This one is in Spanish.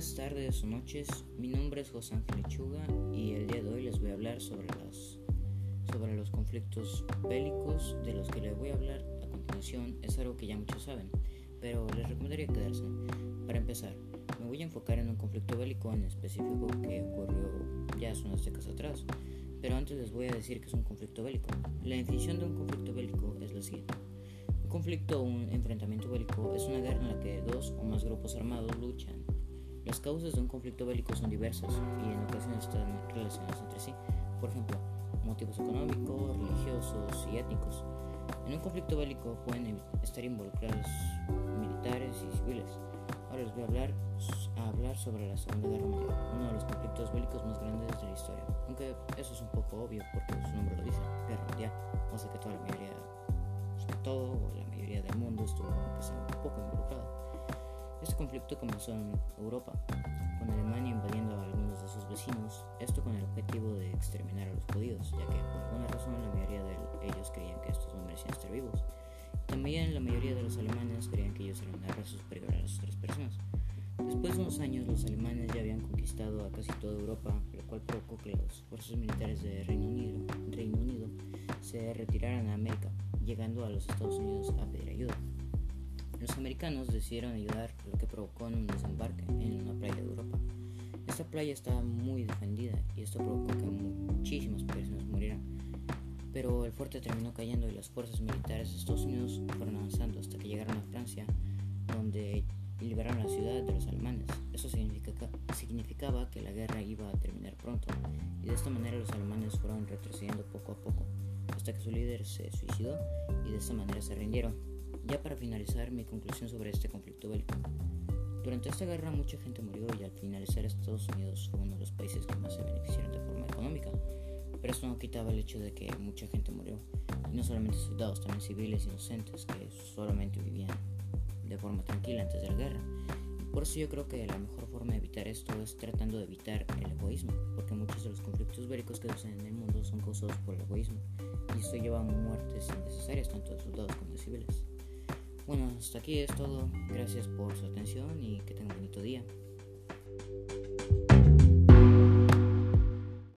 días o noches. Mi nombre es José Ángel Lechuga y el día de hoy les voy a hablar sobre los, sobre los conflictos bélicos de los que les voy a hablar a continuación. Es algo que ya muchos saben, pero les recomendaría quedarse. Para empezar, me voy a enfocar en un conflicto bélico en específico que ocurrió ya hace unas décadas atrás. Pero antes les voy a decir que es un conflicto bélico. La definición de un conflicto bélico es la siguiente. Un conflicto o un enfrentamiento bélico es una guerra en la que dos o más grupos armados luchan las causas de un conflicto bélico son diversas y en ocasiones están relacionadas entre sí. Por ejemplo, motivos económicos, religiosos y étnicos. En un conflicto bélico pueden estar involucrados militares y civiles. Ahora les voy a hablar, a hablar sobre la Segunda Guerra Mundial, uno de los conflictos bélicos más grandes de la historia. Aunque eso es un poco obvio porque su nombre lo dice, Guerra Mundial. O sea que toda la mayoría, pues todo o la mayoría del mundo estuvo un poco involucrado. Este conflicto comenzó en Europa, con Alemania invadiendo a algunos de sus vecinos, esto con el objetivo de exterminar a los judíos, ya que por alguna razón la mayoría de ellos creían que estos no merecían estar vivos. También la mayoría de los alemanes creían que ellos eran una raza superior a las otras personas. Después de unos años, los alemanes ya habían conquistado a casi toda Europa, lo cual provocó que las fuerzas militares de Reino Unido, Reino Unido se retiraran a América, llegando a los Estados Unidos a pedir ayuda. Los americanos decidieron ayudar, lo que provocó un desembarque en una playa de Europa. Esta playa estaba muy defendida y esto provocó que muchísimas personas murieran. Pero el fuerte terminó cayendo y las fuerzas militares de Estados Unidos fueron avanzando hasta que llegaron a Francia, donde liberaron la ciudad de los alemanes. Eso significaba que la guerra iba a terminar pronto, y de esta manera los alemanes fueron retrocediendo poco a poco, hasta que su líder se suicidó y de esta manera se rindieron. Ya para finalizar mi conclusión sobre este conflicto bélico. Durante esta guerra mucha gente murió y al finalizar Estados Unidos fue uno de los países que más se beneficiaron de forma económica. Pero esto no quitaba el hecho de que mucha gente murió. Y no solamente soldados, también civiles inocentes que solamente vivían de forma tranquila antes de la guerra. Por eso yo creo que la mejor forma de evitar esto es tratando de evitar el egoísmo, porque muchos de los conflictos bélicos que suceden en el mundo son causados por el egoísmo. Y esto lleva a muertes innecesarias tanto de soldados como de civiles. Bueno, hasta aquí es todo. Gracias por su atención y que tengan un bonito día.